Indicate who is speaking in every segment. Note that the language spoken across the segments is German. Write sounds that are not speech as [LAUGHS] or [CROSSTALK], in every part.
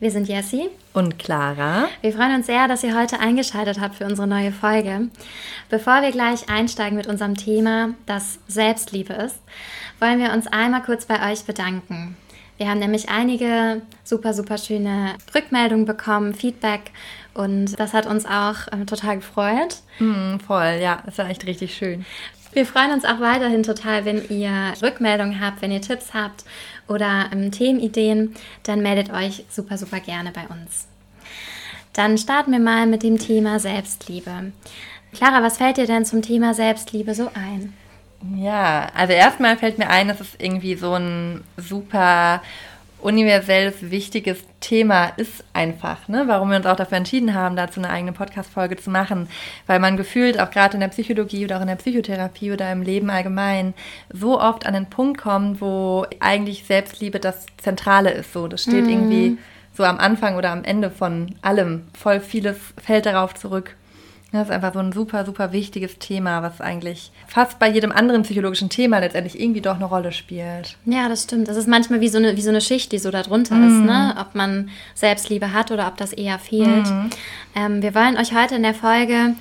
Speaker 1: Wir sind Jessie
Speaker 2: und Clara.
Speaker 1: Wir freuen uns sehr, dass ihr heute eingeschaltet habt für unsere neue Folge. Bevor wir gleich einsteigen mit unserem Thema, das Selbstliebe ist, wollen wir uns einmal kurz bei euch bedanken. Wir haben nämlich einige super, super schöne Rückmeldungen bekommen, Feedback und das hat uns auch äh, total gefreut.
Speaker 2: Mm, voll, ja, es war echt richtig schön.
Speaker 1: Wir freuen uns auch weiterhin total, wenn ihr Rückmeldungen habt, wenn ihr Tipps habt oder ähm, Themenideen, dann meldet euch super, super gerne bei uns. Dann starten wir mal mit dem Thema Selbstliebe. Clara, was fällt dir denn zum Thema Selbstliebe so ein?
Speaker 2: Ja, also erstmal fällt mir ein, dass es irgendwie so ein super universelles, wichtiges Thema ist einfach, ne? warum wir uns auch dafür entschieden haben, dazu eine eigene Podcast-Folge zu machen, weil man gefühlt auch gerade in der Psychologie oder auch in der Psychotherapie oder im Leben allgemein so oft an den Punkt kommt, wo eigentlich Selbstliebe das Zentrale ist. So, das steht mhm. irgendwie so am Anfang oder am Ende von allem. Voll vieles fällt darauf zurück. Das ist einfach so ein super, super wichtiges Thema, was eigentlich fast bei jedem anderen psychologischen Thema letztendlich irgendwie doch eine Rolle spielt.
Speaker 1: Ja, das stimmt. Das ist manchmal wie so eine, wie so eine Schicht, die so darunter mm. ist, ne? ob man Selbstliebe hat oder ob das eher fehlt. Mm. Ähm, wir wollen euch heute in der Folge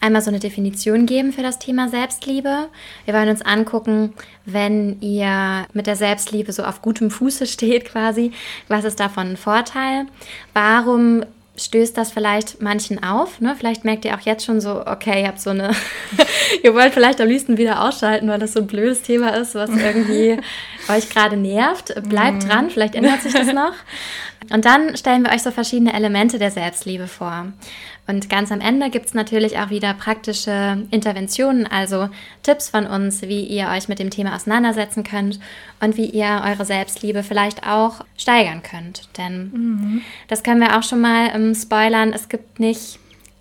Speaker 1: einmal so eine Definition geben für das Thema Selbstliebe. Wir wollen uns angucken, wenn ihr mit der Selbstliebe so auf gutem Fuße [LAUGHS] steht quasi, was ist davon ein Vorteil? Warum stößt das vielleicht manchen auf. Ne? Vielleicht merkt ihr auch jetzt schon so, okay, ihr habt so eine, [LAUGHS] ihr wollt vielleicht am liebsten wieder ausschalten, weil das so ein blödes Thema ist, was [LAUGHS] irgendwie euch gerade nervt. Bleibt mhm. dran, vielleicht ändert sich das [LAUGHS] noch. Und dann stellen wir euch so verschiedene Elemente der Selbstliebe vor. Und ganz am Ende gibt es natürlich auch wieder praktische Interventionen, also Tipps von uns, wie ihr euch mit dem Thema auseinandersetzen könnt und wie ihr eure Selbstliebe vielleicht auch steigern könnt. Denn mhm. das können wir auch schon mal ähm, spoilern. Es gibt nicht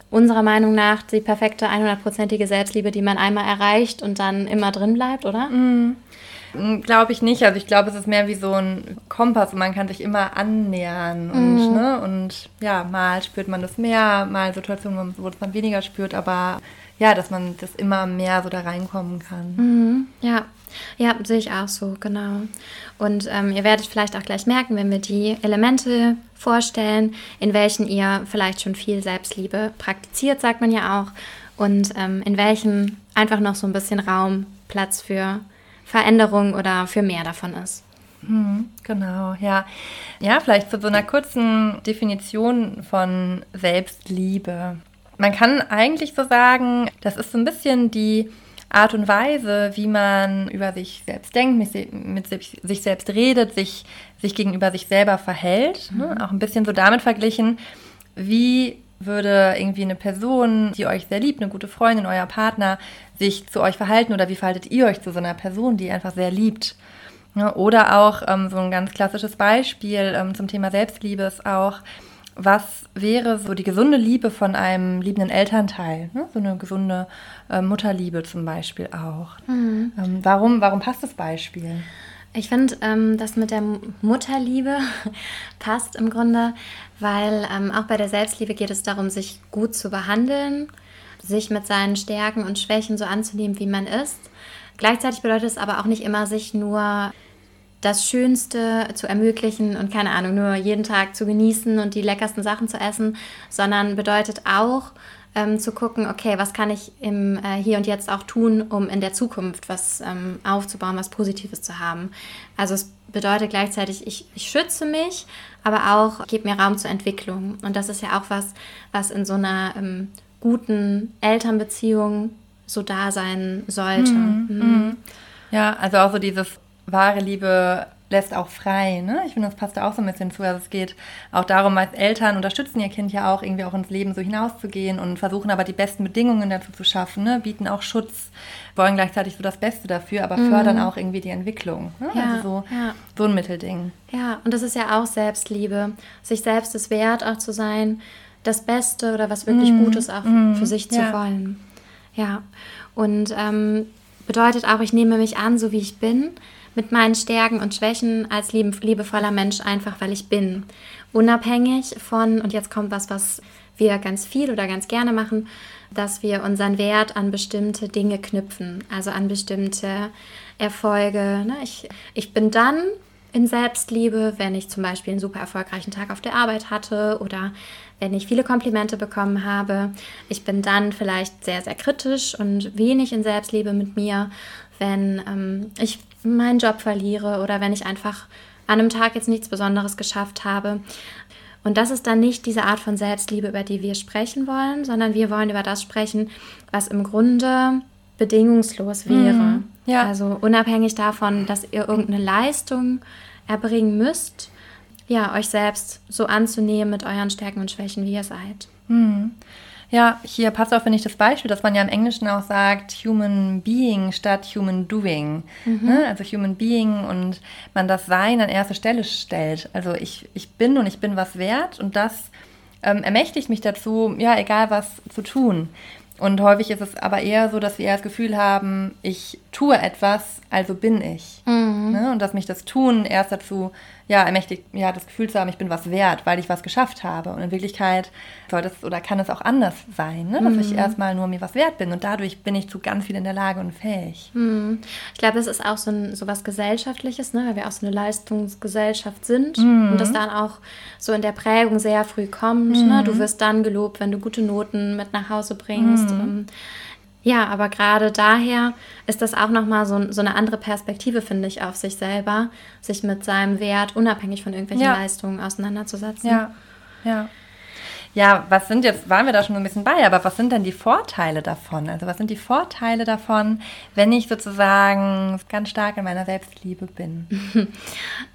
Speaker 1: unserer Meinung nach die perfekte 100%ige Selbstliebe, die man einmal erreicht und dann immer drin bleibt, oder?
Speaker 2: Mhm. Hm, glaube ich nicht. Also ich glaube, es ist mehr wie so ein Kompass und man kann sich immer annähern. Und, mhm. ne, und ja, mal spürt man das mehr, mal Situationen, wo es man weniger spürt, aber ja, dass man das immer mehr so da reinkommen kann.
Speaker 1: Mhm. Ja. Ja, sehe ich auch so, genau. Und ähm, ihr werdet vielleicht auch gleich merken, wenn wir die Elemente vorstellen, in welchen ihr vielleicht schon viel Selbstliebe praktiziert, sagt man ja auch, und ähm, in welchem einfach noch so ein bisschen Raum, Platz für Veränderung oder für mehr davon ist.
Speaker 2: Hm, genau, ja. Ja, vielleicht zu so einer kurzen Definition von Selbstliebe. Man kann eigentlich so sagen, das ist so ein bisschen die Art und Weise, wie man über sich selbst denkt, mit, sich selbst redet, sich, sich gegenüber sich selber verhält. Ne? Mhm. Ne? Auch ein bisschen so damit verglichen, wie würde irgendwie eine Person, die euch sehr liebt, eine gute Freundin, euer Partner, sich zu euch verhalten oder wie verhaltet ihr euch zu so einer Person, die ihr einfach sehr liebt? oder auch ähm, so ein ganz klassisches Beispiel ähm, zum Thema Selbstliebe ist auch, was wäre so die gesunde Liebe von einem liebenden Elternteil? Ne? So eine gesunde äh, Mutterliebe zum Beispiel auch. Mhm. Ähm, warum, warum passt das Beispiel?
Speaker 1: Ich finde, ähm, das mit der Mutterliebe [LAUGHS] passt im Grunde, weil ähm, auch bei der Selbstliebe geht es darum, sich gut zu behandeln, sich mit seinen Stärken und Schwächen so anzunehmen, wie man ist. Gleichzeitig bedeutet es aber auch nicht immer, sich nur das Schönste zu ermöglichen und keine Ahnung, nur jeden Tag zu genießen und die leckersten Sachen zu essen, sondern bedeutet auch, ähm, zu gucken, okay, was kann ich im äh, Hier und Jetzt auch tun, um in der Zukunft was ähm, aufzubauen, was Positives zu haben. Also es bedeutet gleichzeitig, ich, ich schütze mich, aber auch gebe mir Raum zur Entwicklung. Und das ist ja auch was, was in so einer ähm, guten Elternbeziehung so da sein sollte. Mhm.
Speaker 2: Mhm. Ja, also auch so dieses wahre Liebe lässt auch frei. Ne? Ich finde, das passt da auch so ein bisschen zu. Also es geht auch darum, als Eltern unterstützen ihr Kind ja auch, irgendwie auch ins Leben so hinauszugehen und versuchen aber die besten Bedingungen dazu zu schaffen, ne? bieten auch Schutz, wollen gleichzeitig so das Beste dafür, aber mhm. fördern auch irgendwie die Entwicklung. Ne? Ja, also so, ja. so ein Mittelding.
Speaker 1: Ja, und das ist ja auch Selbstliebe, sich selbst es wert auch zu sein, das Beste oder was wirklich mm. Gutes auch mm. für sich zu ja. wollen. Ja, und ähm, bedeutet auch, ich nehme mich an, so wie ich bin, mit meinen Stärken und Schwächen als liebevoller Mensch einfach, weil ich bin. Unabhängig von, und jetzt kommt was, was wir ganz viel oder ganz gerne machen, dass wir unseren Wert an bestimmte Dinge knüpfen, also an bestimmte Erfolge. Ne? Ich, ich bin dann in Selbstliebe, wenn ich zum Beispiel einen super erfolgreichen Tag auf der Arbeit hatte oder wenn ich viele Komplimente bekommen habe. Ich bin dann vielleicht sehr, sehr kritisch und wenig in Selbstliebe mit mir, wenn ähm, ich meinen Job verliere oder wenn ich einfach an einem Tag jetzt nichts Besonderes geschafft habe. Und das ist dann nicht diese Art von Selbstliebe, über die wir sprechen wollen, sondern wir wollen über das sprechen, was im Grunde bedingungslos wäre. Mhm, ja. Also unabhängig davon, dass ihr irgendeine Leistung erbringen müsst, ja, euch selbst so anzunehmen mit euren Stärken und Schwächen, wie ihr seid.
Speaker 2: Mhm. Ja, hier passt auch, finde ich, das Beispiel, dass man ja im Englischen auch sagt, Human Being statt Human Doing. Mhm. Ne? Also Human Being und man das Sein an erste Stelle stellt. Also ich, ich bin und ich bin was wert und das ähm, ermächtigt mich dazu, ja, egal was zu tun. Und häufig ist es aber eher so, dass wir eher das Gefühl haben, ich tue etwas, also bin ich. Mhm. Ne? Und dass mich das Tun erst dazu ja, ermächtigt, ja, das Gefühl zu haben, ich bin was wert, weil ich was geschafft habe. Und in Wirklichkeit soll das oder kann es auch anders sein, ne? dass mhm. ich erstmal nur mir was wert bin und dadurch bin ich zu ganz viel in der Lage und fähig.
Speaker 1: Mhm. Ich glaube, das ist auch so, ein, so was Gesellschaftliches, ne? weil wir auch so eine Leistungsgesellschaft sind mhm. und das dann auch so in der Prägung sehr früh kommt. Ne? Du mhm. wirst dann gelobt, wenn du gute Noten mit nach Hause bringst. Mhm. Ja, aber gerade daher ist das auch nochmal so, so eine andere Perspektive, finde ich, auf sich selber, sich mit seinem Wert unabhängig von irgendwelchen ja. Leistungen auseinanderzusetzen.
Speaker 2: Ja, ja. Ja, was sind jetzt, waren wir da schon ein bisschen bei, aber was sind denn die Vorteile davon? Also was sind die Vorteile davon, wenn ich sozusagen ganz stark in meiner Selbstliebe bin? [LAUGHS]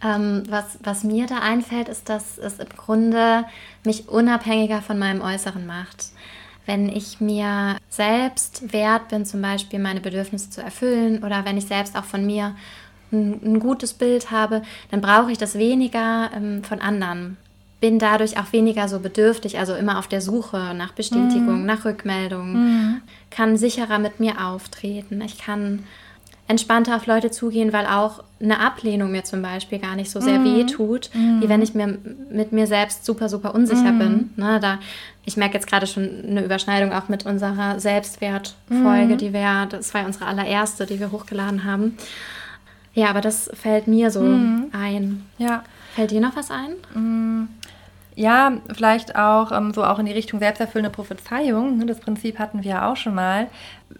Speaker 1: ähm, was, was mir da einfällt, ist, dass es im Grunde mich unabhängiger von meinem Äußeren macht wenn ich mir selbst wert bin, zum Beispiel meine Bedürfnisse zu erfüllen oder wenn ich selbst auch von mir ein, ein gutes Bild habe, dann brauche ich das weniger ähm, von anderen. Bin dadurch auch weniger so bedürftig, also immer auf der Suche nach Bestätigung, mhm. nach Rückmeldung, mhm. kann sicherer mit mir auftreten. Ich kann entspannter auf Leute zugehen, weil auch eine Ablehnung mir zum Beispiel gar nicht so sehr mm. weh tut, mm. wie wenn ich mir mit mir selbst super, super unsicher mm. bin. Ne, da, ich merke jetzt gerade schon eine Überschneidung auch mit unserer Selbstwertfolge, mm. die wir, das war unsere allererste, die wir hochgeladen haben. Ja, aber das fällt mir so mm. ein. Ja. Fällt dir noch was ein?
Speaker 2: Ja, vielleicht auch ähm, so auch in die Richtung selbsterfüllende Prophezeiung. Ne, das Prinzip hatten wir auch schon mal.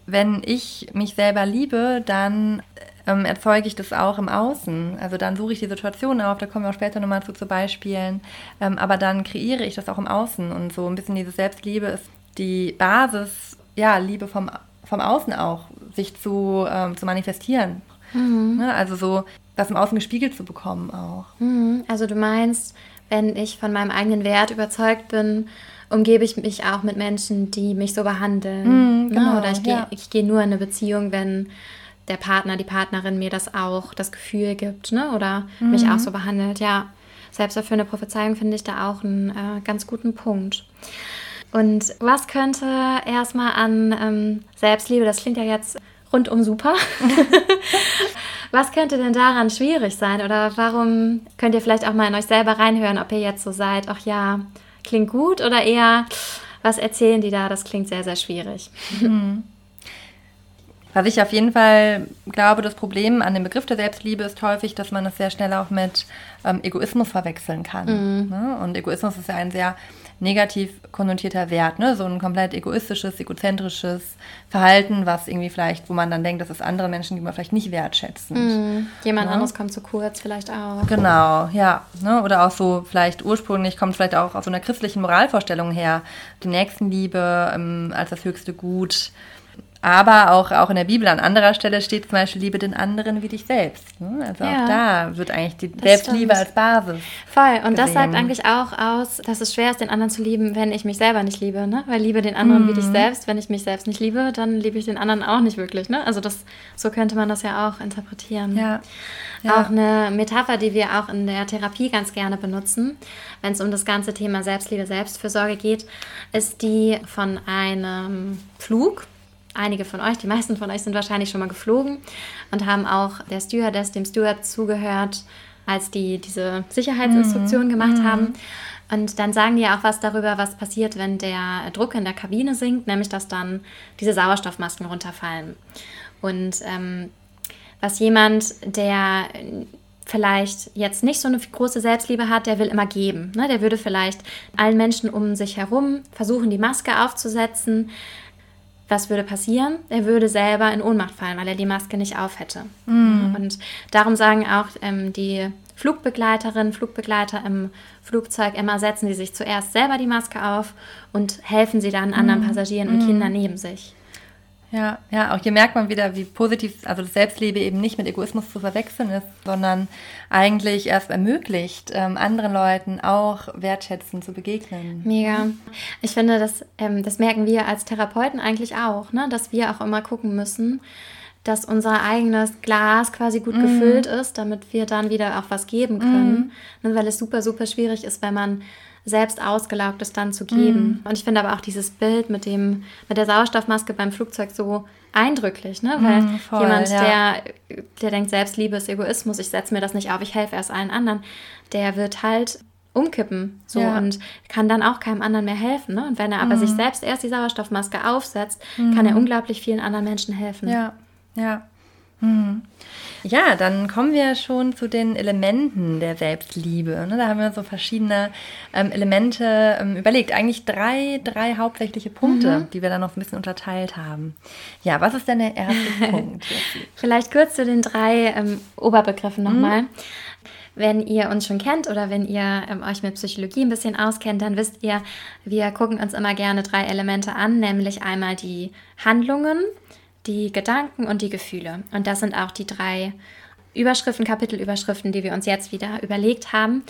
Speaker 2: Wenn ich mich selber liebe, dann ähm, erzeuge ich das auch im Außen. Also dann suche ich die Situation auf, da kommen wir auch später nochmal zu, zu Beispielen. Ähm, aber dann kreiere ich das auch im Außen. Und so ein bisschen diese Selbstliebe ist die Basis, ja, Liebe vom, vom Außen auch, sich zu, ähm, zu manifestieren. Mhm. Ne, also so das im Außen gespiegelt zu bekommen auch.
Speaker 1: Mhm. Also du meinst, wenn ich von meinem eigenen Wert überzeugt bin, umgebe ich mich auch mit Menschen, die mich so behandeln. Mm, genau, Oder ich gehe ja. geh nur in eine Beziehung, wenn der Partner, die Partnerin mir das auch, das Gefühl gibt, ne? Oder mm. mich auch so behandelt. Ja, selbst für eine Prophezeiung finde ich da auch einen äh, ganz guten Punkt. Und was könnte erstmal an ähm, Selbstliebe, das klingt ja jetzt rundum super. [LAUGHS] Was könnte denn daran schwierig sein? Oder warum könnt ihr vielleicht auch mal in euch selber reinhören, ob ihr jetzt so seid, ach ja, klingt gut oder eher, was erzählen die da? Das klingt sehr, sehr schwierig. Mhm.
Speaker 2: Was ich auf jeden Fall glaube, das Problem an dem Begriff der Selbstliebe ist häufig, dass man es sehr schnell auch mit ähm, Egoismus verwechseln kann. Mhm. Ne? Und Egoismus ist ja ein sehr negativ konnotierter Wert, ne? so ein komplett egoistisches, egozentrisches Verhalten, was irgendwie vielleicht, wo man dann denkt, dass es andere Menschen, die man vielleicht nicht wertschätzen.
Speaker 1: Mm, jemand ne? anderes kommt zu kurz vielleicht auch.
Speaker 2: Genau, ja. Ne? Oder auch so vielleicht ursprünglich kommt vielleicht auch aus so einer christlichen Moralvorstellung her, die Nächstenliebe ähm, als das höchste Gut Aber auch, auch in der Bibel an anderer Stelle steht zum Beispiel, liebe den anderen wie dich selbst. Ne? Also ja, auch da wird eigentlich die Selbstliebe als Basis.
Speaker 1: Voll. Und gesehen. das sagt eigentlich auch aus, dass es schwer ist, den anderen zu lieben, wenn ich mich selber nicht liebe. Ne? Weil liebe den anderen mhm. wie dich mhm. selbst. Wenn ich mich selbst nicht liebe, dann liebe ich den anderen auch nicht wirklich. Ne? Also das, so könnte man das ja auch interpretieren. Ja. ja. Auch eine Metapher, die wir auch in der Therapie ganz gerne benutzen, wenn es um das ganze Thema Selbstliebe, Selbstfürsorge geht, ist die von einem Flug einige von euch, die meisten von euch sind wahrscheinlich schon mal geflogen und haben auch der Stewardess, dem Steward zugehört, als die diese Sicherheitsinstruktion mhm. gemacht mhm. haben. Und dann sagen die ja auch was darüber, was passiert, wenn der Druck in der Kabine sinkt, nämlich dass dann diese Sauerstoffmasken runterfallen. Und ähm, was jemand, der vielleicht jetzt nicht so eine große Selbstliebe hat, der will immer geben. Ne? Der würde vielleicht allen Menschen um sich herum versuchen, die Maske aufzusetzen, was würde passieren? Er würde selber in Ohnmacht fallen, weil er die Maske nicht auf hätte. Mhm. Und darum sagen auch ähm, die Flugbegleiterinnen, Flugbegleiter im Flugzeug immer, setzen sie sich zuerst selber die Maske auf und helfen sie dann anderen mhm. Passagieren und mhm. Kindern neben sich.
Speaker 2: Ja, ja, auch hier merkt man wieder, wie positiv, also das Selbstliebe eben nicht mit Egoismus zu verwechseln ist, sondern eigentlich erst ermöglicht, ähm, anderen Leuten auch wertschätzend zu begegnen.
Speaker 1: Mega. Ich finde, das, ähm, das merken wir als Therapeuten eigentlich auch, ne? dass wir auch immer gucken müssen, dass unser eigenes Glas quasi gut mm. gefüllt ist, damit wir dann wieder auch was geben können. Mm. Ne? Weil es super, super schwierig ist, wenn man selbst ausgelaugtes dann zu geben. Mm. Und ich finde aber auch dieses Bild mit dem, mit der Sauerstoffmaske beim Flugzeug so eindrücklich, ne? Weil mm, voll, jemand, ja. der, der denkt, Selbstliebe ist Egoismus, ich setze mir das nicht auf, ich helfe erst allen anderen, der wird halt umkippen so ja. und kann dann auch keinem anderen mehr helfen. Ne? Und wenn er aber mm. sich selbst erst die Sauerstoffmaske aufsetzt, kann er unglaublich vielen anderen Menschen helfen.
Speaker 2: Ja, ja. Mhm. Ja, dann kommen wir schon zu den Elementen der Selbstliebe. Ne? Da haben wir so verschiedene ähm, Elemente ähm, überlegt. Eigentlich drei, drei hauptsächliche Punkte, mhm. die wir dann noch ein bisschen unterteilt haben. Ja, was ist denn der erste [LAUGHS] Punkt?
Speaker 1: Vielleicht kurz zu den drei ähm, Oberbegriffen nochmal. Mhm. Wenn ihr uns schon kennt oder wenn ihr ähm, euch mit Psychologie ein bisschen auskennt, dann wisst ihr, wir gucken uns immer gerne drei Elemente an, nämlich einmal die Handlungen, die Gedanken und die Gefühle. Und das sind auch die drei Überschriften, Kapitelüberschriften, die wir uns jetzt wieder überlegt haben.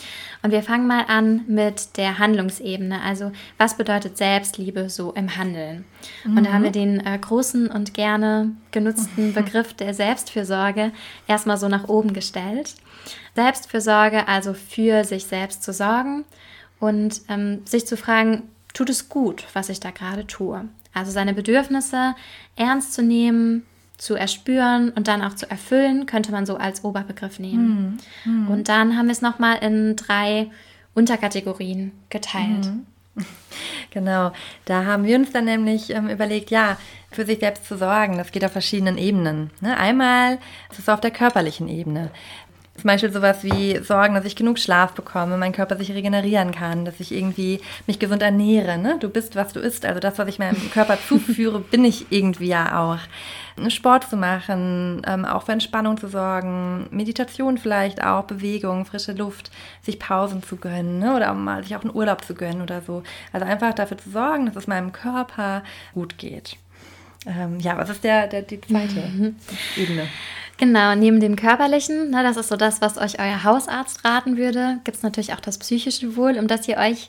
Speaker 1: Und wir fangen mal an mit der Handlungsebene. Also was bedeutet Selbstliebe so im Handeln? Mhm. Und da haben wir den äh, großen und gerne genutzten [LAUGHS] Begriff der Selbstfürsorge erstmal so nach oben gestellt. Selbstfürsorge, also für sich selbst zu sorgen und ähm, sich zu fragen, tut es gut, was ich da gerade tue? Also seine Bedürfnisse ernst zu nehmen, zu erspüren und dann auch zu erfüllen, könnte man so als Oberbegriff nehmen. Mhm. Und dann haben wir es nochmal in drei Unterkategorien geteilt. Mhm. [LAUGHS]
Speaker 2: Genau, da haben wir uns dann nämlich ähm, überlegt, ja, für sich selbst zu sorgen, das geht auf verschiedenen Ebenen. Ne? Einmal ist es auf der körperlichen Ebene. Zum Beispiel sowas wie sorgen, dass ich genug Schlaf bekomme, mein Körper sich regenerieren kann, dass ich irgendwie mich gesund ernähre. Ne? Du bist, was du isst. Also das, was ich meinem [LAUGHS] Körper zuführe, bin ich irgendwie ja auch. Sport zu machen, ähm, auch für Entspannung zu sorgen, Meditation vielleicht auch, Bewegung, frische Luft, sich Pausen zu gönnen ne? oder mal sich auch einen Urlaub zu gönnen oder so. Also einfach dafür zu sorgen, dass es meinem Körper gut geht. Ähm, ja, was ist der, der, die zweite Ebene?
Speaker 1: Genau, neben dem körperlichen, ne, das ist so das, was euch euer Hausarzt raten würde, gibt es natürlich auch das psychische Wohl, um das ihr euch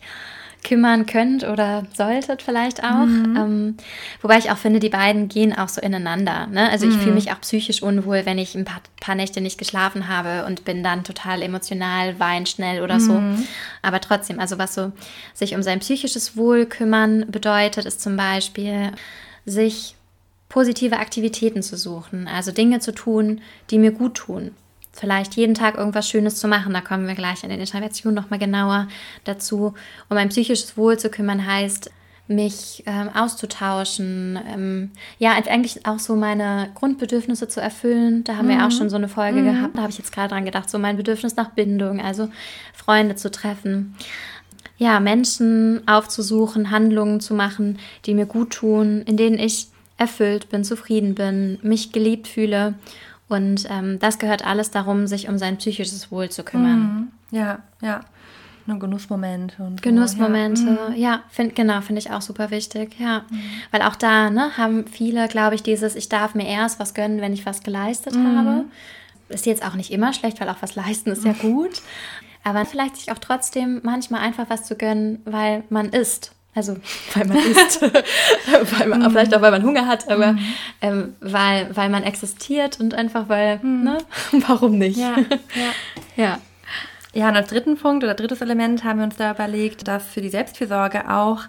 Speaker 1: kümmern könnt oder solltet vielleicht auch. Mhm. Ähm, wobei ich auch finde, die beiden gehen auch so ineinander. Ne? Also ich mhm. fühle mich auch psychisch unwohl, wenn ich ein paar, paar, Nächte nicht geschlafen habe und bin dann total emotional, wein schnell oder so. Mhm. Aber trotzdem, also was so sich um sein psychisches Wohl kümmern bedeutet, ist zum Beispiel sich positive Aktivitäten zu suchen, also Dinge zu tun, die mir gut tun. Vielleicht jeden Tag irgendwas Schönes zu machen, da kommen wir gleich in den Interventionen nochmal genauer dazu. Um mein psychisches Wohl zu kümmern heißt, mich ähm, auszutauschen, ähm, ja, eigentlich auch so meine Grundbedürfnisse zu erfüllen. Da haben mhm. wir auch mhm. schon so eine Folge mhm. gehabt, da habe ich jetzt gerade dran gedacht, so mein Bedürfnis nach Bindung, also Freunde zu treffen. Ja, Menschen aufzusuchen, Handlungen zu machen, die mir gut tun, in denen ich erfüllt bin, zufrieden bin, mich geliebt fühle. Und ähm, das gehört alles darum, sich um sein psychisches Wohl zu kümmern.
Speaker 2: Mhm. Ja, ja. Nur Genussmomente und
Speaker 1: Genussmomente, so, ja, mhm. ja find, genau, finde ich auch super wichtig, ja. Mhm. Weil auch da ne, haben viele, glaube ich, dieses, ich darf mir erst was gönnen, wenn ich was geleistet mhm. habe. Ist jetzt auch nicht immer schlecht, weil auch was leisten ist ja [LAUGHS] gut. Aber vielleicht sich auch trotzdem manchmal einfach was zu gönnen, weil man isst. Also, weil man isst. [LAUGHS] weil man, mhm. Vielleicht auch, weil man Hunger hat, aber mhm. ähm, weil, weil man existiert und einfach weil, mhm. ne? [LAUGHS] Warum nicht?
Speaker 2: Ja, ja. ja. Ja, und als dritten Punkt oder drittes Element haben wir uns da überlegt, dass für die Selbstfürsorge auch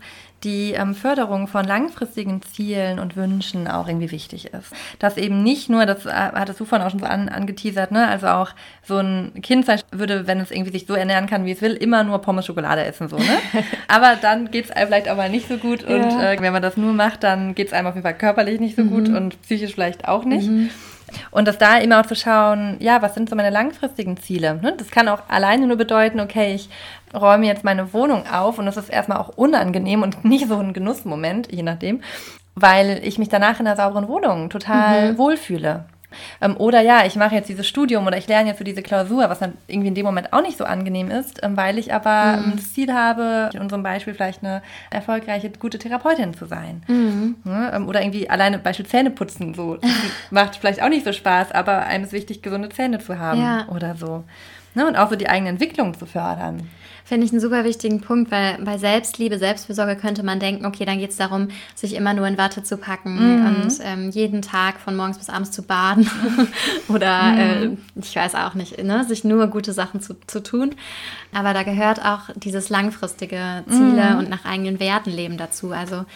Speaker 2: die ähm, Förderung von langfristigen Zielen und Wünschen auch irgendwie wichtig ist. Dass eben nicht nur, das äh, hattest du vorhin auch schon so an, angeteasert, ne? also auch so ein Kind würde, wenn es irgendwie sich so ernähren kann, wie es will, immer nur Pommes Schokolade essen, so, ne? [LAUGHS] Aber dann geht es einem vielleicht auch mal nicht so gut und ja. äh, wenn man das nur macht, dann geht es einem auf jeden Fall körperlich nicht so mhm. gut und psychisch vielleicht auch nicht. Mhm. Und das da immer auch zu schauen, ja, was sind so meine langfristigen Ziele? Ne? Das kann auch alleine nur bedeuten, okay, ich räume jetzt meine Wohnung auf und das ist erstmal auch unangenehm und [LAUGHS] nicht so ein Genussmoment, je nachdem, weil ich mich danach in einer sauberen Wohnung total mhm. wohlfühle. Ähm, oder ja, ich mache jetzt dieses Studium oder ich lerne jetzt für diese Klausur, was dann irgendwie in dem Moment auch nicht so angenehm ist, ähm, weil ich aber mhm. das Ziel habe, in unserem Beispiel vielleicht eine erfolgreiche, gute Therapeutin zu sein. Mhm. Ja, ähm, oder irgendwie alleine Beispiel Zähne putzen, so [LAUGHS] macht vielleicht auch nicht so Spaß, aber einem ist wichtig, gesunde Zähne zu haben ja. oder so. Ne? Und auch so die eigene Entwicklung zu fördern.
Speaker 1: Finde ich einen super wichtigen Punkt, weil bei Selbstliebe, Selbstfürsorge könnte man denken, okay, dann geht es darum, sich immer nur in Watte zu packen mhm. und ähm, jeden Tag von morgens bis abends zu baden [LAUGHS] oder mhm. äh, ich weiß auch nicht, ne? sich nur gute Sachen zu, zu tun. Aber da gehört auch dieses langfristige Ziele mhm. und nach eigenen Werten leben dazu. Also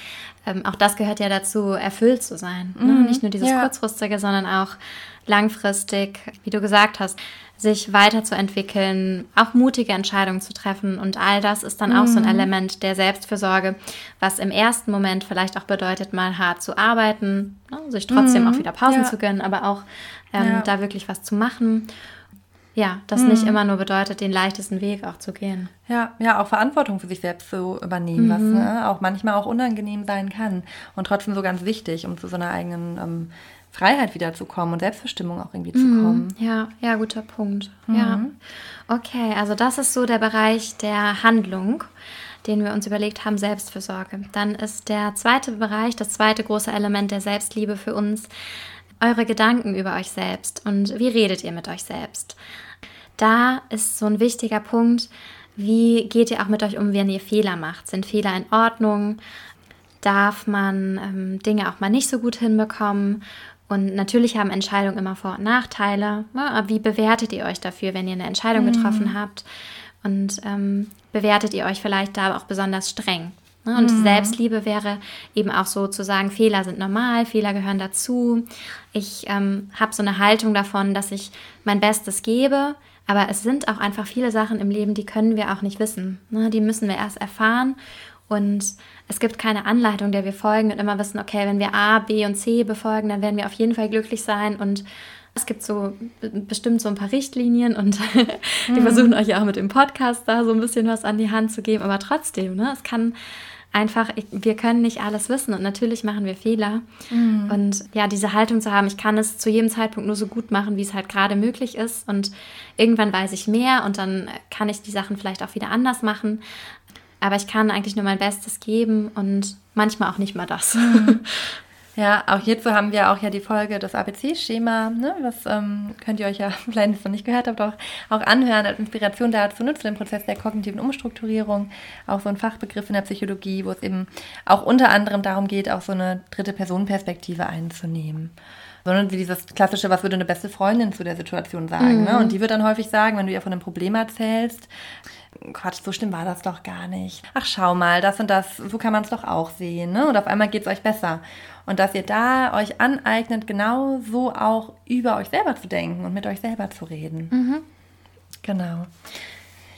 Speaker 1: ähm, auch das gehört ja dazu, erfüllt zu sein. Ne? Mhm. Nicht nur dieses ja. kurzfristige, sondern auch langfristig, wie du gesagt hast, sich weiterzuentwickeln, auch mutige Entscheidungen zu treffen. Und all das ist dann mhm. auch so ein mhm. Element der Selbstfürsorge, was im ersten Moment vielleicht auch bedeutet, mal hart zu arbeiten, ne? sich trotzdem mhm. auch wieder Pausen ja. zu gönnen, aber auch ähm, ja. da wirklich was zu machen. Ja, das mhm. nicht immer nur bedeutet, den leichtesten Weg auch zu gehen.
Speaker 2: Ja, ja, auch Verantwortung für sich selbst zu übernehmen, was mhm. ne, auch manchmal auch unangenehm sein kann und trotzdem so ganz wichtig, um zu so einer eigenen ähm, Freiheit wiederzukommen und Selbstbestimmung auch irgendwie zu mhm. kommen.
Speaker 1: Ja, ja, guter Punkt. Mhm. Ja. Okay, also das ist so der Bereich der Handlung, den wir uns überlegt haben, Selbstfürsorge. Dann ist der zweite Bereich, das zweite große Element der Selbstliebe für uns, eure Gedanken über euch selbst und wie redet ihr mit euch selbst. Da ist so ein wichtiger Punkt, wie geht ihr auch mit euch um, wenn ihr Fehler macht? Sind Fehler in Ordnung? Darf man ähm, Dinge auch mal nicht so gut hinbekommen? Und natürlich haben Entscheidungen immer Vor- und Nachteile. Ne? Aber wie bewertet ihr euch dafür, wenn ihr eine Entscheidung mhm. getroffen habt? Und ähm, bewertet ihr euch vielleicht da auch besonders streng? Ne? Und mhm. Selbstliebe wäre eben auch so zu sagen, Fehler sind normal, Fehler gehören dazu. Ich ähm, habe so eine Haltung davon, dass ich mein Bestes gebe, aber es sind auch einfach viele Sachen im Leben, die können wir auch nicht wissen. Ne? Die müssen wir erst erfahren. Und es gibt keine Anleitung, der wir folgen und immer wissen, okay, wenn wir A, B und C befolgen, dann werden wir auf jeden Fall glücklich sein. Und es gibt so bestimmt so ein paar Richtlinien und [LAUGHS] wir mhm. versuchen euch ja auch mit dem Podcast da so ein bisschen was an die Hand zu geben. Aber trotzdem, ne, es kann einfach, wir können nicht alles wissen und natürlich machen wir Fehler. Mhm. Und ja, diese Haltung zu haben, ich kann es zu jedem Zeitpunkt nur so gut machen, wie es halt gerade möglich ist. Und irgendwann weiß ich mehr und dann kann ich die Sachen vielleicht auch wieder anders machen. Aber ich kann eigentlich nur mein Bestes geben und manchmal auch nicht mal das. [LAUGHS]
Speaker 2: Ja, auch hierzu haben wir auch ja die Folge das ABC-Schema, ne? was ähm, könnt ihr euch ja, [LAUGHS] ihr es noch nicht gehört habt, auch, auch anhören als Inspiration dazu nutzen, den Prozess der kognitiven Umstrukturierung, auch so ein Fachbegriff in der Psychologie, wo es eben auch unter anderem darum geht, auch so eine dritte Personenperspektive einzunehmen sondern dieses klassische, was würde eine beste Freundin zu der Situation sagen. Mhm. Ne? Und die wird dann häufig sagen, wenn du ihr von einem Problem erzählst, Quatsch, so schlimm war das doch gar nicht. Ach, schau mal, das und das, so kann man es doch auch sehen. Ne? Und auf einmal geht es euch besser. Und dass ihr da euch aneignet, genau so auch über euch selber zu denken und mit euch selber zu reden. Mhm. Genau.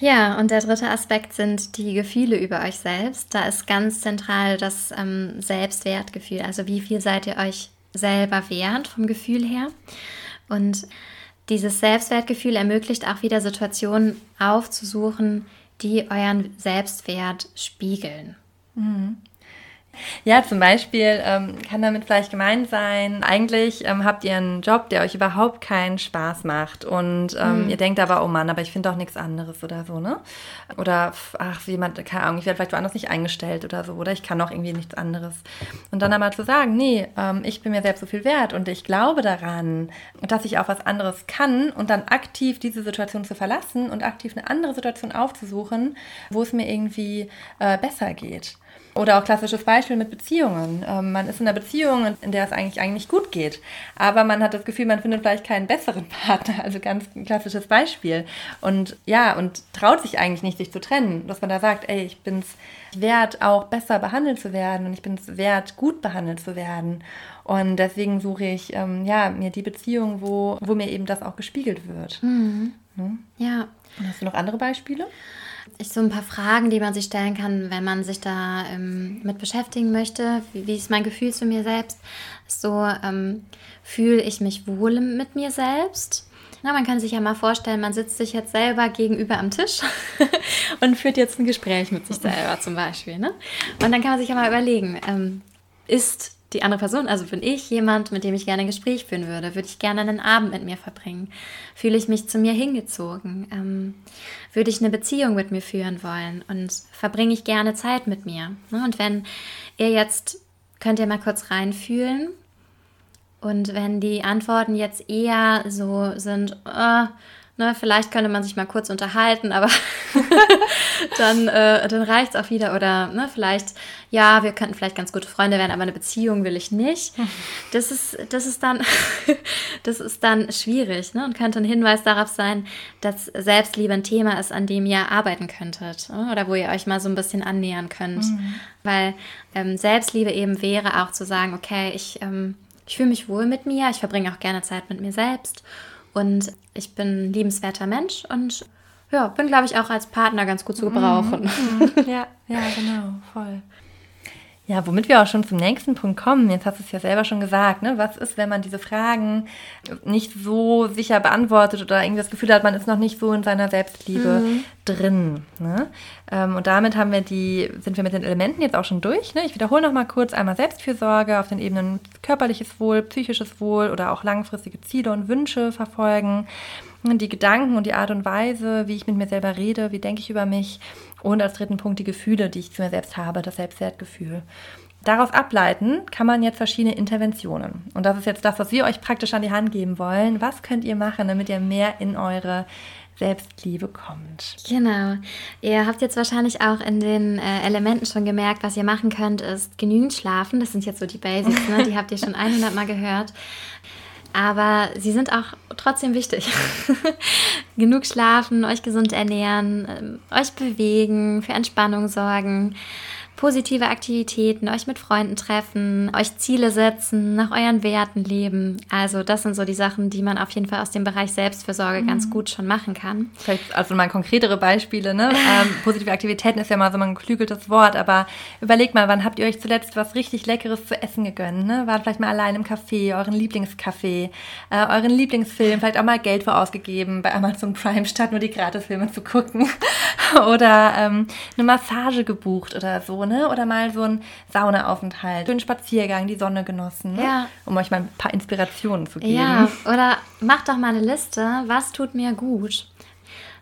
Speaker 1: Ja, und der dritte Aspekt sind die Gefühle über euch selbst. Da ist ganz zentral das ähm, Selbstwertgefühl. Also wie viel seid ihr euch selber wert vom Gefühl her? Und dieses Selbstwertgefühl ermöglicht auch wieder Situationen aufzusuchen, die euren Selbstwert spiegeln.
Speaker 2: Mhm. Ja, zum Beispiel ähm, kann damit vielleicht gemeint sein, eigentlich ähm, habt ihr einen Job, der euch überhaupt keinen Spaß macht und ähm, mhm. ihr denkt aber, oh Mann, aber ich finde doch nichts anderes oder so, ne? Oder, ach, jemand, keine Ahnung, ich werde vielleicht woanders nicht eingestellt oder so, oder ich kann doch irgendwie nichts anderes. Und dann aber zu sagen, nee, ähm, ich bin mir selbst so viel wert und ich glaube daran, dass ich auch was anderes kann und dann aktiv diese Situation zu verlassen und aktiv eine andere Situation aufzusuchen, wo es mir irgendwie äh, besser geht. Oder auch klassisches Beispiel mit Beziehungen. Ähm, man ist in einer Beziehung, in der es eigentlich eigentlich gut geht, aber man hat das Gefühl, man findet vielleicht keinen besseren [LAUGHS] Partner. Also ganz ein klassisches Beispiel. Und ja, und traut sich eigentlich nicht, sich zu trennen. Dass man da sagt, ey, ich bin es wert, auch besser behandelt zu werden und ich bin es wert, gut behandelt zu werden. Und deswegen suche ich ähm, ja, mir die Beziehung, wo, wo mir eben das auch gespiegelt wird.
Speaker 1: Mhm. Hm? Ja.
Speaker 2: Und hast du noch andere Beispiele?
Speaker 1: Ich so ein paar Fragen, die man sich stellen kann, wenn man sich da ähm, mit beschäftigen möchte. Wie, wie, ist mein Gefühl zu mir selbst? So ähm, fühle ich mich wohl mit mir selbst? Na, man kann sich ja mal vorstellen, man sitzt sich jetzt selber gegenüber am Tisch [LAUGHS] und führt jetzt ein Gespräch mit sich selber zum Beispiel. Ne? Und dann kann man sich ja mal überlegen, ähm, ist die andere Person, also bin ich jemand, mit dem ich gerne ein Gespräch führen würde, würde ich gerne einen Abend mit mir verbringen, fühle ich mich zu mir hingezogen, ähm, würde ich eine Beziehung mit mir führen wollen und verbringe ich gerne Zeit mit mir. Ne? Und wenn ihr jetzt, könnt ihr mal kurz reinfühlen und wenn die Antworten jetzt eher so sind, äh, Ne, vielleicht könnte man sich mal kurz unterhalten, aber [LAUGHS] dann, äh, dann reicht es auch wieder. Oder ne, vielleicht, ja, wir könnten vielleicht ganz gute Freunde werden, aber eine Beziehung will ich nicht. [LAUGHS] Das ist, das ist, dann, [LAUGHS] das ist dann schwierig ne? und könnte ein Hinweis darauf sein, dass Selbstliebe ein Thema ist, an dem ihr arbeiten könntet ne? oder wo ihr euch mal so ein bisschen annähern könnt. Mhm. Weil ähm, Selbstliebe eben wäre auch zu sagen, okay, ich, ähm, ich fühle mich wohl mit mir, ich verbringe auch gerne Zeit mit mir selbst und ich bin ein liebenswerter Mensch und ja, bin, glaube ich, auch als Partner ganz gut zu gebrauchen.
Speaker 2: Mhm. Ja, ja, genau, voll. Ja, womit wir auch schon zum nächsten Punkt kommen. Jetzt hast du es ja selber schon gesagt. Ne? Was ist, wenn man diese Fragen nicht so sicher beantwortet oder irgendwie das Gefühl hat, man ist noch nicht so in seiner Selbstliebe mhm. drin? Ne? Ähm, und damit haben wir die, sind wir mit den Elementen jetzt auch schon durch. Ne? Ich wiederhole noch mal kurz einmal Selbstfürsorge auf den Ebenen körperliches Wohl, psychisches Wohl oder auch langfristige Ziele und Wünsche verfolgen die Gedanken und die Art und Weise, wie ich mit mir selber rede, wie denke ich über mich und als dritten Punkt die Gefühle, die ich zu mir selbst habe, das Selbstwertgefühl. Daraus ableiten kann man jetzt verschiedene Interventionen. Und das ist jetzt das, was wir euch praktisch an die Hand geben wollen. Was könnt ihr machen, damit ihr mehr in eure Selbstliebe kommt.
Speaker 1: Genau. Ihr habt jetzt wahrscheinlich auch in den äh, Elementen schon gemerkt, was ihr machen könnt, ist genügend schlafen. Das sind jetzt so die Basics, ne? die habt ihr schon [LAUGHS] 100 Mal gehört aber sie sind auch trotzdem wichtig. [LAUGHS] Genug schlafen, euch gesund ernähren, ähm, euch bewegen, für Entspannung sorgen positive Aktivitäten, euch mit Freunden treffen, euch Ziele setzen, nach euren Werten leben. Also das sind so die Sachen, die man auf jeden Fall aus dem Bereich Selbstfürsorge mhm. ganz gut schon machen kann.
Speaker 2: Vielleicht also mal konkretere Beispiele. Ne? Ähm, [LAUGHS] positive Aktivitäten ist ja mal so ein geklügeltes Wort, aber überlegt mal, wann habt ihr euch zuletzt was richtig Leckeres zu essen gegönnt? Ne? Wart vielleicht mal allein im Café, euren Lieblingscafé, äh, euren Lieblingsfilm, vielleicht auch mal Geld für ausgegeben bei Amazon Prime, statt nur die Gratisfilme zu gucken. [LAUGHS] oder ähm, eine Massage gebucht oder so ne? Oder mal so ein Saunaaufenthalt, schönen Spaziergang, die Sonne genossen, ne? ja. um euch mal ein paar Inspirationen zu geben.
Speaker 1: Ja, oder macht doch mal eine Liste, was tut mir gut.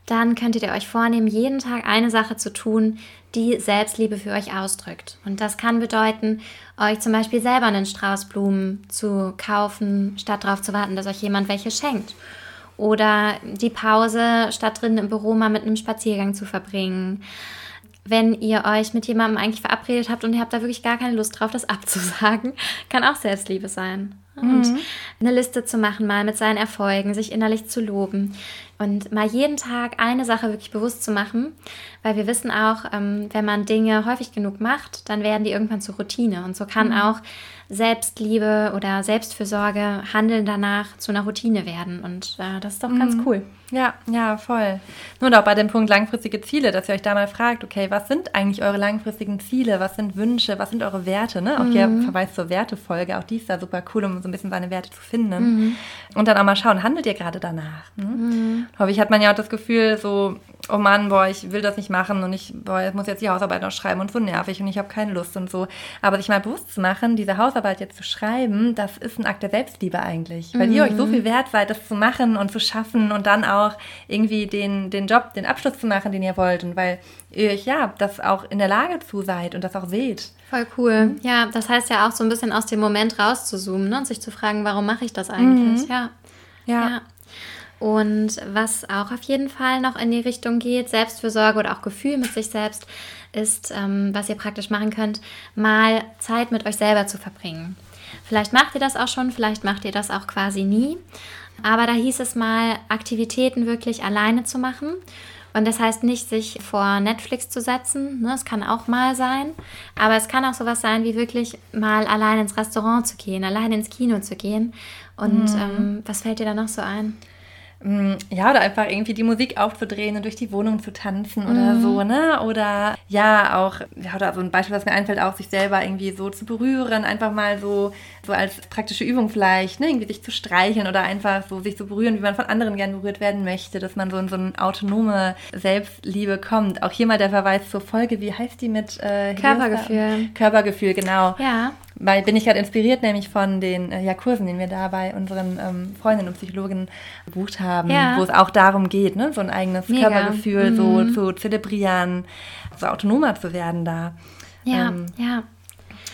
Speaker 1: Dann könntet ihr euch vornehmen, jeden Tag eine Sache zu tun, die Selbstliebe für euch ausdrückt. Und das kann bedeuten, euch zum Beispiel selber einen Strauß Blumen zu kaufen, statt darauf zu warten, dass euch jemand welche schenkt. Oder die Pause statt drinnen im Büro mal mit einem Spaziergang zu verbringen wenn ihr euch mit jemandem eigentlich verabredet habt und ihr habt da wirklich gar keine Lust drauf, das [LAUGHS] abzusagen, kann auch Selbstliebe sein. Und mhm. eine Liste zu machen, mal mit seinen Erfolgen, sich innerlich zu loben und mal jeden Tag eine Sache wirklich bewusst zu machen, weil wir wissen auch, ähm, wenn man Dinge häufig genug macht, dann werden die irgendwann zur Routine. Und so kann mhm. auch Selbstliebe oder Selbstfürsorge, Handeln danach zu einer Routine werden. Und äh, das ist doch mhm. ganz cool.
Speaker 2: Ja, ja, voll. Nur auch bei dem Punkt langfristige Ziele, dass ihr euch da mal fragt, okay, was sind eigentlich eure langfristigen Ziele? Was sind Wünsche? Was sind eure Werte? Ne? Auch mhm. hier Verweis zur Wertefolge, auch die ist da super cool, um so ein bisschen seine Werte zu finden. Mhm. Und dann auch mal schauen, handelt ihr gerade danach? Ne? Mhm. Häufig hat man ja auch das Gefühl, so, oh Mann, boah, ich will das nicht machen und ich, boah, ich muss jetzt die Hausarbeit noch schreiben und so nervig und ich habe keine Lust und so. Aber sich mal bewusst zu machen, diese Hausarbeit jetzt zu schreiben, das ist ein Akt der Selbstliebe eigentlich. Weil mhm. ihr euch so viel wert seid, das zu machen und zu schaffen und dann auch irgendwie den, den Job, den Abschluss zu machen, den ihr wollt. Und weil ihr euch ja das auch in der Lage zu seid und das auch seht.
Speaker 1: Voll cool. Ja, das heißt ja auch so ein bisschen aus dem Moment rauszuzoomen ne? und sich zu fragen, warum mache ich das eigentlich? Mhm. ja. ja. ja. Und was auch auf jeden Fall noch in die Richtung geht, Selbstfürsorge oder auch Gefühl mit sich selbst, ist, ähm, was ihr praktisch machen könnt, mal Zeit mit euch selber zu verbringen. Vielleicht macht ihr das auch schon, vielleicht macht ihr das auch quasi nie. Aber da hieß es mal, Aktivitäten wirklich alleine zu machen. Und das heißt nicht, sich vor Netflix zu setzen. Ne? Das kann auch mal sein. Aber es kann auch sowas sein, wie wirklich mal allein ins Restaurant zu gehen, allein ins Kino zu gehen. Und mhm. ähm, was fällt dir da noch so ein?
Speaker 2: Mm, ja, oder einfach irgendwie die Musik aufzudrehen und durch die Wohnung zu tanzen oder mhm. so, ne? Oder ja, auch, ja, oder so ein Beispiel, was mir einfällt, auch sich selber irgendwie so zu berühren, einfach mal so, so als praktische Übung vielleicht, ne? Irgendwie sich zu streicheln oder einfach so sich zu berühren, wie man von anderen gern berührt werden möchte, dass man so in so eine autonome Selbstliebe kommt. Auch hier mal der Verweis zur Folge, wie heißt die mit
Speaker 1: äh, Körpergefühl?
Speaker 2: Körpergefühl, genau.
Speaker 1: Ja.
Speaker 2: Weil bin ich gerade inspiriert, nämlich von den äh, ja, Kursen, den wir da bei unseren ähm, Freundinnen und Psychologen gebucht haben, ja. wo es auch darum geht, ne, so ein eigenes Mega. Körpergefühl mhm. so zu zelebrieren, so autonomer zu werden da.
Speaker 1: Ja, ähm, ja.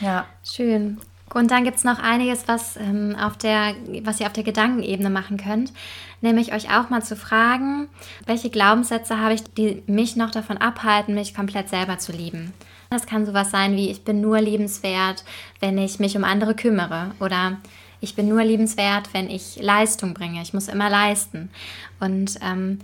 Speaker 1: Ja. Schön. Und dann gibt es noch einiges, was, ähm, auf der, was ihr auf der Gedankenebene machen könnt. Nämlich euch auch mal zu fragen, welche Glaubenssätze habe ich, die mich noch davon abhalten, mich komplett selber zu lieben. Das kann sowas sein wie, ich bin nur liebenswert, wenn ich mich um andere kümmere. Oder ich bin nur liebenswert, wenn ich Leistung bringe. Ich muss immer leisten. Und ähm,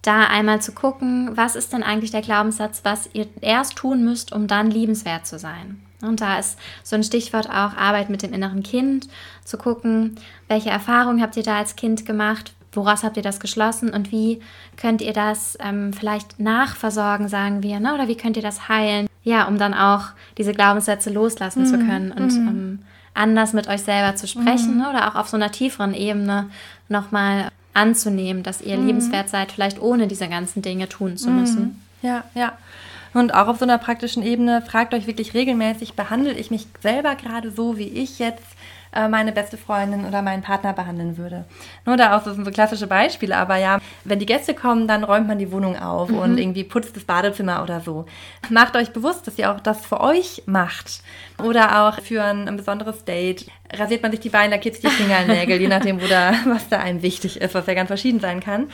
Speaker 1: da einmal zu gucken, was ist denn eigentlich der Glaubenssatz, was ihr erst tun müsst, um dann liebenswert zu sein. Und da ist so ein Stichwort auch Arbeit mit dem inneren Kind, zu gucken, welche Erfahrungen habt ihr da als Kind gemacht, woraus habt ihr das geschlossen und wie könnt ihr das ähm, vielleicht nachversorgen, sagen wir, ne? oder wie könnt ihr das heilen, ja, um dann auch diese Glaubenssätze loslassen mhm. zu können und mhm. ähm, anders mit euch selber zu sprechen mhm. ne? oder auch auf so einer tieferen Ebene nochmal anzunehmen, dass ihr mhm. liebenswert seid, vielleicht ohne diese ganzen Dinge tun zu müssen. Mhm.
Speaker 2: Ja, ja. Und auch auf so einer praktischen Ebene, fragt euch wirklich regelmäßig, behandle ich mich selber gerade so, wie ich jetzt äh, meine beste Freundin oder meinen Partner behandeln würde. Nur da auch, das sind so klassische Beispiele, aber ja, wenn die Gäste kommen, dann räumt man die Wohnung auf mhm. und irgendwie putzt das Badezimmer oder so. Macht euch bewusst, dass ihr auch das für euch macht. Oder auch für ein, ein besonderes Date. Rasiert man sich die Beine, lackiert sich die Fingernägel, je [LAUGHS] nachdem, wo da, was da einem wichtig ist, was ja ganz verschieden sein kann.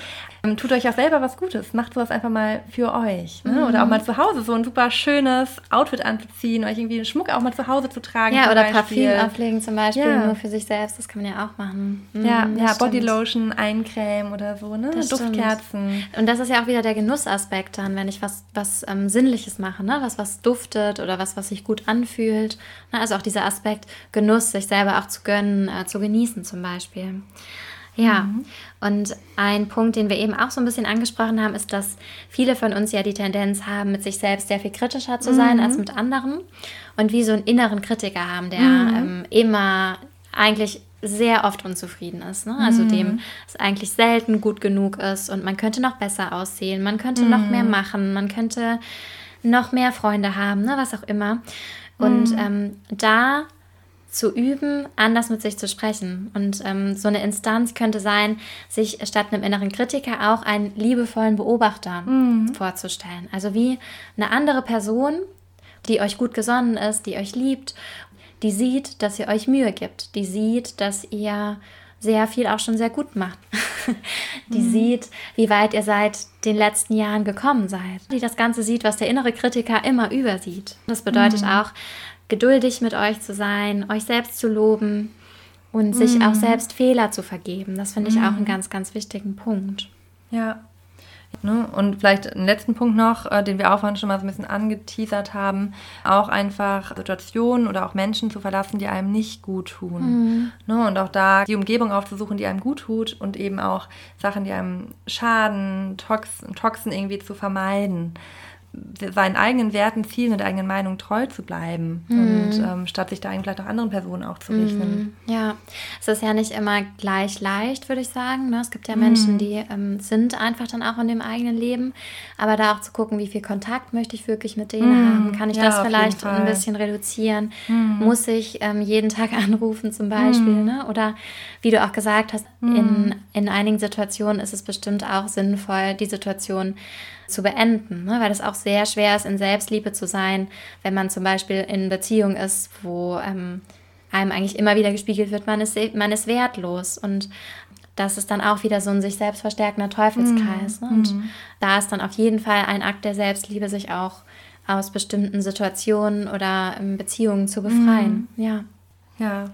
Speaker 2: Ähm, tut euch auch selber was Gutes. Macht sowas einfach mal für euch. Ne? Mhm. Oder auch mal zu Hause so ein super schönes Outfit anzuziehen, euch irgendwie einen Schmuck auch mal zu Hause zu tragen.
Speaker 1: Ja, oder Beispiel. Parfüm auflegen zum Beispiel, ja. nur für sich selbst. Das kann man ja auch machen.
Speaker 2: Mhm, ja, ja Bodylotion, Eincreme oder so, ne? Das Duftkerzen.
Speaker 1: Stimmt. Und das ist ja auch wieder der Genussaspekt dann, wenn ich was, was ähm, Sinnliches mache, ne? Was, was duftet oder was, was sich gut anfühlt. Ne? Also auch dieser Aspekt Genuss, sich selber auch zu gönnen, äh, zu genießen zum Beispiel. Ja, mhm. und ein Punkt, den wir eben auch so ein bisschen angesprochen haben, ist, dass viele von uns ja die Tendenz haben, mit sich selbst sehr viel kritischer zu sein mhm. als mit anderen und wie so einen inneren Kritiker haben, der mhm. ähm, immer eigentlich sehr oft unzufrieden ist. Ne? Also mhm. dem es eigentlich selten gut genug ist und man könnte noch besser aussehen, man könnte noch mehr mhm. machen, man könnte noch mehr Freunde haben, ne? was auch immer. Und mhm. ähm, da zu üben, anders mit sich zu sprechen. Und ähm, so eine Instanz könnte sein, sich statt einem inneren Kritiker auch einen liebevollen Beobachter mhm. vorzustellen. Also wie eine andere Person, die euch gut gesonnen ist, die euch liebt, die sieht, dass ihr euch Mühe gibt, die sieht, dass ihr sehr viel auch schon sehr gut macht. [LAUGHS] die mhm. sieht, wie weit ihr seit den letzten Jahren gekommen seid. Die das Ganze sieht, was der innere Kritiker immer übersieht. Das bedeutet mhm. auch, geduldig mit euch zu sein, euch selbst zu loben und sich mhm. auch selbst Fehler zu vergeben. Das finde ich auch einen mhm. ganz, ganz wichtigen Punkt.
Speaker 2: Ja. Ne? Und vielleicht einen letzten Punkt noch, äh, den wir auch vorhin schon mal so ein bisschen angeteasert haben, auch einfach Situationen oder auch Menschen zu verlassen, die einem nicht gut tun. Mhm. Ne? Und auch da die Umgebung aufzusuchen, die einem gut tut und eben auch Sachen, die einem schaden, Tox Toxen irgendwie zu vermeiden seinen eigenen Werten, Zielen und eigenen Meinungen treu zu bleiben mhm. und ähm, statt sich da eigentlich vielleicht auch anderen Personen auch zu richten.
Speaker 1: Mhm. Ja, es ist ja nicht immer gleich leicht, würde ich sagen. Ne? Es gibt ja Menschen, mhm. die ähm, sind einfach dann auch in dem eigenen Leben, aber da auch zu gucken, wie viel Kontakt möchte ich wirklich mit denen mhm. haben, kann ich ja, das vielleicht ein bisschen reduzieren, mhm. muss ich ähm, jeden Tag [LAUGHS] anrufen zum Beispiel, ne? oder wie du auch gesagt hast, in, in einigen Situationen ist es bestimmt auch sinnvoll, die Situation zu beenden, ne? weil es auch sehr schwer ist, in Selbstliebe zu sein, wenn man zum Beispiel in Beziehung ist, wo ähm, einem eigentlich immer wieder gespiegelt wird, man ist, man ist wertlos und das ist dann auch wieder so ein sich selbst verstärkender Teufelskreis. Mm, ne? Und mm. da ist dann auf jeden Fall ein Akt der Selbstliebe, sich auch aus bestimmten Situationen oder ähm, Beziehungen zu befreien. Mm. Ja.
Speaker 2: Ja.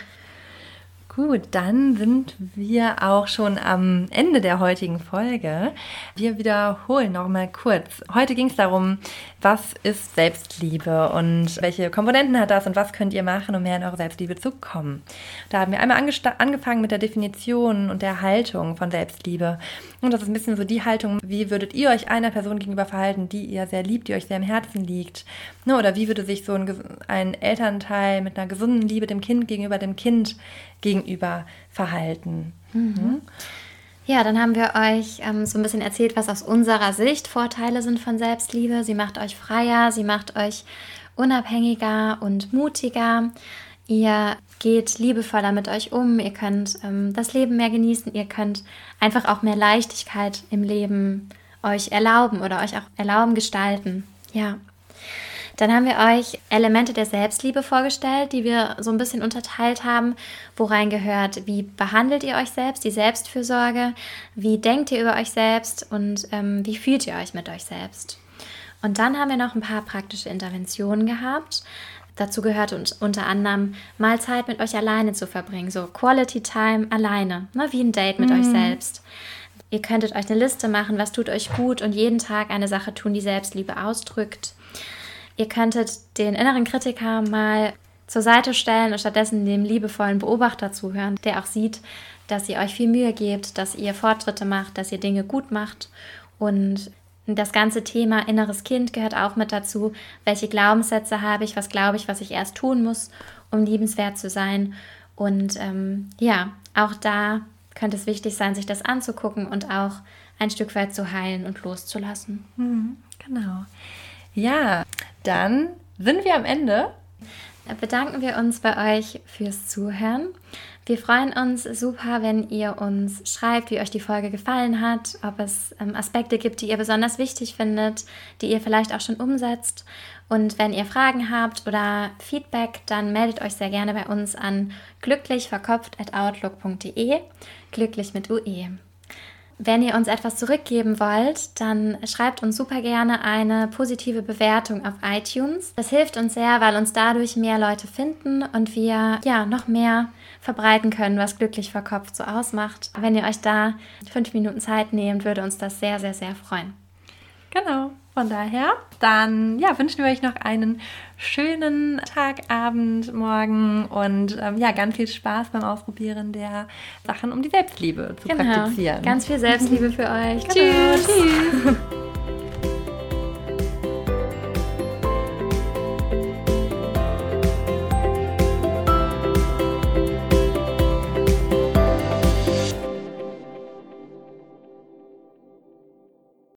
Speaker 2: Gut, dann sind wir auch schon am Ende der heutigen Folge. Wir wiederholen noch mal kurz. Heute ging es darum, was ist Selbstliebe und welche Komponenten hat das und was könnt ihr machen, um mehr in eure Selbstliebe zu kommen. Da haben wir einmal angefangen mit der Definition und der Haltung von Selbstliebe. Und das ist ein bisschen so die Haltung, wie würdet ihr euch einer Person gegenüber verhalten, die ihr sehr liebt, die euch sehr im Herzen liegt. Ne, oder wie würde sich so ein, ein Elternteil mit einer gesunden Liebe dem Kind gegenüber dem Kind gegenüber verhalten. Mhm.
Speaker 1: Hm? Ja, dann haben wir euch ähm, so ein bisschen erzählt, was aus unserer Sicht Vorteile sind von Selbstliebe. Sie macht euch freier, sie macht euch unabhängiger und mutiger. Ihr geht liebevoller mit euch um, ihr könnt ähm, das Leben mehr genießen, ihr könnt einfach auch mehr Leichtigkeit im Leben euch erlauben oder euch auch erlauben gestalten. Ja. Dann haben wir euch Elemente der Selbstliebe vorgestellt, die wir so ein bisschen unterteilt haben, worein gehört, wie behandelt ihr euch selbst, die Selbstfürsorge, wie denkt ihr über euch selbst und ähm, wie fühlt ihr euch mit euch selbst. Und dann haben wir noch ein paar praktische Interventionen gehabt. Dazu gehört unter anderem mal Zeit mit euch alleine zu verbringen, so Quality Time alleine, ne, wie ein Date mit mm. euch selbst. Ihr könntet euch eine Liste machen, was tut euch gut und jeden Tag eine Sache tun, die Selbstliebe ausdrückt. Ihr könntet den inneren Kritiker mal zur Seite stellen und stattdessen dem liebevollen Beobachter zuhören, der auch sieht, dass ihr euch viel Mühe gebt, dass ihr Fortschritte macht, dass ihr Dinge gut macht. Und das ganze Thema inneres Kind gehört auch mit dazu. Welche Glaubenssätze habe ich? Was glaube ich, was ich erst tun muss, um liebenswert zu sein? Und ähm, ja, auch da könnte es wichtig sein, sich das anzugucken und auch ein Stück weit zu heilen und loszulassen.
Speaker 2: Mhm, genau. Ja, dann sind wir am Ende.
Speaker 1: Bedanken wir uns bei euch fürs Zuhören. Wir freuen uns super, wenn ihr uns schreibt, wie euch die Folge gefallen hat, ob es ähm, Aspekte gibt, die ihr besonders wichtig findet, die ihr vielleicht auch schon umsetzt. Und wenn ihr Fragen habt oder Feedback, dann meldet euch sehr gerne bei uns an glücklichverkopft.outlook.de. Glücklich mit UE. Wenn ihr uns etwas zurückgeben wollt, dann schreibt uns super gerne eine positive Bewertung auf iTunes. Das hilft uns sehr, weil uns dadurch mehr Leute finden und wir ja noch mehr verbreiten können, was glücklich verkopft so ausmacht. Wenn ihr euch da fünf Minuten Zeit nehmt, würde uns das sehr, sehr, sehr freuen.
Speaker 2: Genau. Von daher, dann ja, wünschen wir euch noch einen schönen Tag, Abend, Morgen und ähm, ja, ganz viel Spaß beim Ausprobieren der Sachen, um die Selbstliebe zu genau. praktizieren.
Speaker 1: Ganz viel Selbstliebe für euch. Genau. Tschüss. Tschüss.